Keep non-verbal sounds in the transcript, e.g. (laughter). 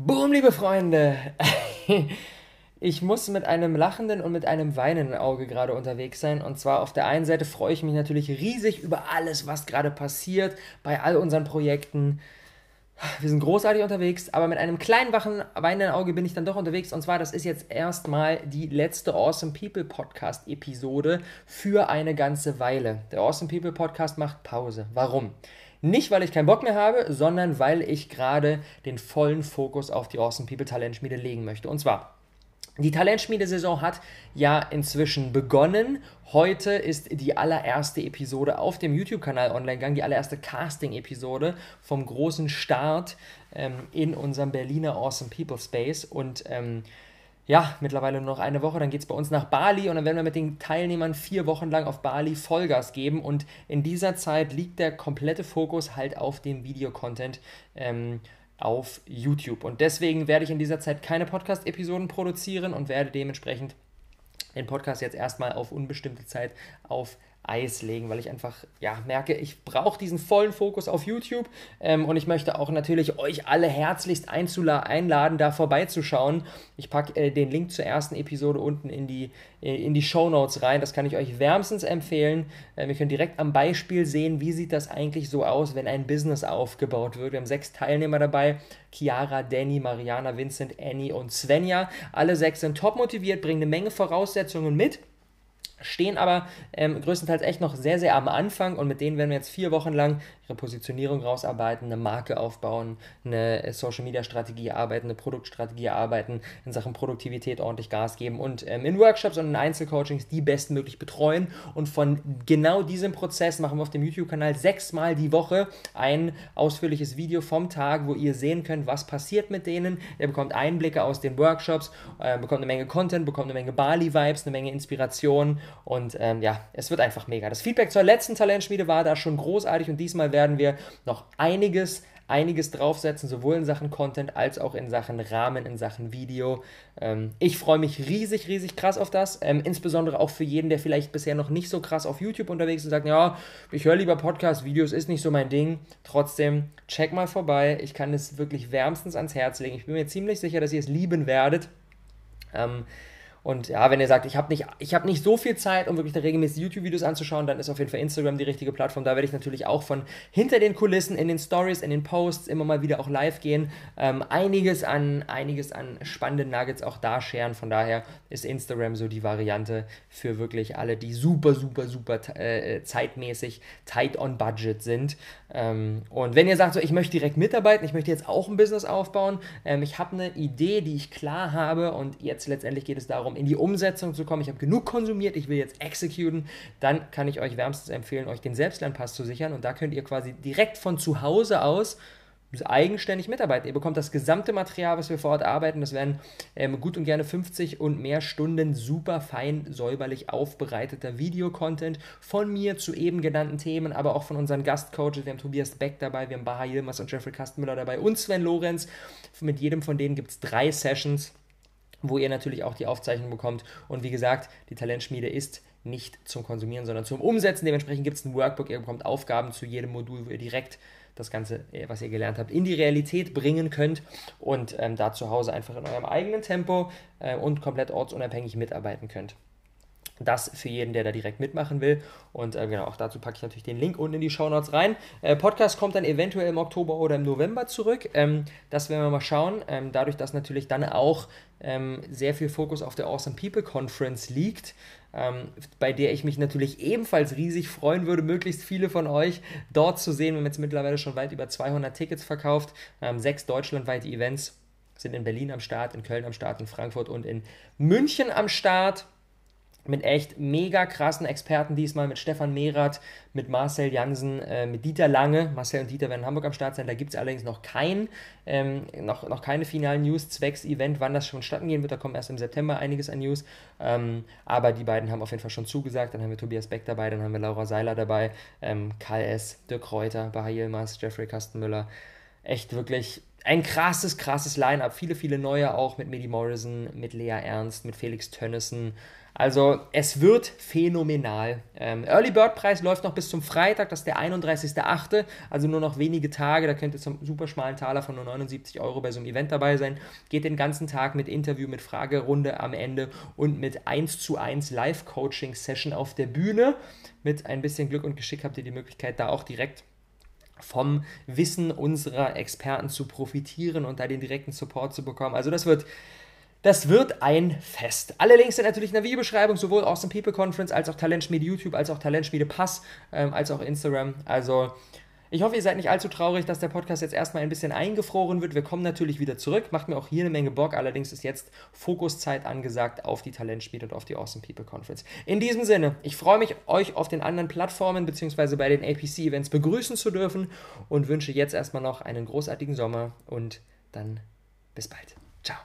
Boom, liebe Freunde! (laughs) Ich muss mit einem lachenden und mit einem weinenden Auge gerade unterwegs sein. Und zwar auf der einen Seite freue ich mich natürlich riesig über alles, was gerade passiert bei all unseren Projekten. Wir sind großartig unterwegs, aber mit einem kleinen wachen, weinenden Auge bin ich dann doch unterwegs. Und zwar, das ist jetzt erstmal die letzte Awesome People Podcast Episode für eine ganze Weile. Der Awesome People Podcast macht Pause. Warum? Nicht, weil ich keinen Bock mehr habe, sondern weil ich gerade den vollen Fokus auf die Awesome People Talentschmiede legen möchte. Und zwar, die Talentschmiede-Saison hat ja inzwischen begonnen. Heute ist die allererste Episode auf dem YouTube-Kanal online gegangen, die allererste Casting-Episode vom großen Start ähm, in unserem Berliner Awesome People Space. Und ähm, ja, mittlerweile nur noch eine Woche, dann geht es bei uns nach Bali und dann werden wir mit den Teilnehmern vier Wochen lang auf Bali Vollgas geben und in dieser Zeit liegt der komplette Fokus halt auf dem Videocontent ähm, auf YouTube. Und deswegen werde ich in dieser Zeit keine Podcast-Episoden produzieren und werde dementsprechend den Podcast jetzt erstmal auf unbestimmte Zeit auf Eis legen, weil ich einfach ja, merke, ich brauche diesen vollen Fokus auf YouTube ähm, und ich möchte auch natürlich euch alle herzlichst einladen, da vorbeizuschauen. Ich packe äh, den Link zur ersten Episode unten in die, äh, in die Show Notes rein. Das kann ich euch wärmstens empfehlen. Ähm, ihr könnt direkt am Beispiel sehen, wie sieht das eigentlich so aus, wenn ein Business aufgebaut wird. Wir haben sechs Teilnehmer dabei. Chiara, Danny, Mariana, Vincent, Annie und Svenja. Alle sechs sind top motiviert, bringen eine Menge Voraussetzungen mit stehen aber ähm, größtenteils echt noch sehr, sehr am Anfang und mit denen werden wir jetzt vier Wochen lang ihre Positionierung rausarbeiten, eine Marke aufbauen, eine äh, Social Media Strategie arbeiten, eine Produktstrategie erarbeiten, in Sachen Produktivität ordentlich Gas geben und ähm, in Workshops und in Einzelcoachings die bestmöglich betreuen. Und von genau diesem Prozess machen wir auf dem YouTube-Kanal sechsmal die Woche ein ausführliches Video vom Tag, wo ihr sehen könnt, was passiert mit denen. Ihr bekommt Einblicke aus den Workshops, äh, bekommt eine Menge Content, bekommt eine Menge Bali-Vibes, eine Menge Inspiration und ähm, ja, es wird einfach mega. Das Feedback zur letzten Talentschmiede war da schon großartig und diesmal werden wir noch einiges einiges draufsetzen, sowohl in Sachen Content als auch in Sachen Rahmen, in Sachen Video. Ähm, ich freue mich riesig, riesig krass auf das. Ähm, insbesondere auch für jeden, der vielleicht bisher noch nicht so krass auf YouTube unterwegs ist und sagt, ja, ich höre lieber Podcast-Videos, ist nicht so mein Ding. Trotzdem, check mal vorbei. Ich kann es wirklich wärmstens ans Herz legen. Ich bin mir ziemlich sicher, dass ihr es lieben werdet. Ähm, und ja, wenn ihr sagt, ich habe nicht, hab nicht so viel Zeit, um wirklich regelmäßig YouTube-Videos anzuschauen, dann ist auf jeden Fall Instagram die richtige Plattform. Da werde ich natürlich auch von hinter den Kulissen, in den Stories, in den Posts immer mal wieder auch live gehen. Ähm, einiges, an, einiges an spannenden Nuggets auch da scheren. Von daher ist Instagram so die Variante für wirklich alle, die super, super, super äh, zeitmäßig tight on budget sind. Ähm, und wenn ihr sagt, so, ich möchte direkt mitarbeiten, ich möchte jetzt auch ein Business aufbauen, ähm, ich habe eine Idee, die ich klar habe und jetzt letztendlich geht es darum, darum, in die Umsetzung zu kommen. Ich habe genug konsumiert, ich will jetzt exekuten. Dann kann ich euch wärmstens empfehlen, euch den Selbstlernpass zu sichern. Und da könnt ihr quasi direkt von zu Hause aus eigenständig mitarbeiten. Ihr bekommt das gesamte Material, was wir vor Ort arbeiten. Das werden ähm, gut und gerne 50 und mehr Stunden super fein säuberlich aufbereiteter Videocontent von mir zu eben genannten Themen, aber auch von unseren Gastcoaches. Wir haben Tobias Beck dabei, wir haben Baha Yilmaz und Jeffrey Kastenmüller dabei und Sven Lorenz. Mit jedem von denen gibt es drei Sessions wo ihr natürlich auch die Aufzeichnung bekommt. Und wie gesagt, die Talentschmiede ist nicht zum Konsumieren, sondern zum Umsetzen. Dementsprechend gibt es ein Workbook, ihr bekommt Aufgaben zu jedem Modul, wo ihr direkt das Ganze, äh, was ihr gelernt habt, in die Realität bringen könnt und ähm, da zu Hause einfach in eurem eigenen Tempo äh, und komplett ortsunabhängig mitarbeiten könnt. Das für jeden, der da direkt mitmachen will. Und äh, genau, auch dazu packe ich natürlich den Link unten in die Show Notes rein. Äh, Podcast kommt dann eventuell im Oktober oder im November zurück. Ähm, das werden wir mal schauen. Ähm, dadurch, dass natürlich dann auch ähm, sehr viel Fokus auf der Awesome People Conference liegt, ähm, bei der ich mich natürlich ebenfalls riesig freuen würde, möglichst viele von euch dort zu sehen. Wir haben jetzt mittlerweile schon weit über 200 Tickets verkauft, ähm, sechs deutschlandweite Events sind in Berlin am Start, in Köln am Start, in Frankfurt und in München am Start mit echt mega krassen Experten diesmal, mit Stefan Mehrath, mit Marcel Jansen, äh, mit Dieter Lange. Marcel und Dieter werden in Hamburg am Start sein. Da gibt es allerdings noch kein, ähm, noch, noch keine finalen News zwecks Event, wann das schon statten gehen wird. Da kommt erst im September einiges an News. Ähm, aber die beiden haben auf jeden Fall schon zugesagt. Dann haben wir Tobias Beck dabei, dann haben wir Laura Seiler dabei, ähm, Karl S., Dirk Kräuter, Bahar Yilmaz, Jeffrey Kastenmüller. Echt wirklich ein krasses, krasses Line-Up. Viele, viele neue auch mit Medi Morrison, mit Lea Ernst, mit Felix Tönnissen. Also es wird phänomenal. Ähm, Early Bird Preis läuft noch bis zum Freitag, das ist der 31.08., also nur noch wenige Tage. Da könnt ihr zum super schmalen Taler von nur 79 Euro bei so einem Event dabei sein. Geht den ganzen Tag mit Interview, mit Fragerunde am Ende und mit 1 zu 1 Live-Coaching-Session auf der Bühne. Mit ein bisschen Glück und Geschick habt ihr die Möglichkeit, da auch direkt vom Wissen unserer Experten zu profitieren und da den direkten Support zu bekommen. Also das wird das wird ein Fest. Alle Links sind natürlich in der Videobeschreibung, sowohl Awesome People Conference als auch Talentschmiede YouTube, als auch Talentschmiede Pass, ähm, als auch Instagram. Also ich hoffe, ihr seid nicht allzu traurig, dass der Podcast jetzt erstmal ein bisschen eingefroren wird. Wir kommen natürlich wieder zurück. Macht mir auch hier eine Menge Bock. Allerdings ist jetzt Fokuszeit angesagt auf die Talentschmiede und auf die Awesome People Conference. In diesem Sinne, ich freue mich, euch auf den anderen Plattformen bzw. bei den APC-Events begrüßen zu dürfen und wünsche jetzt erstmal noch einen großartigen Sommer und dann bis bald. Ciao.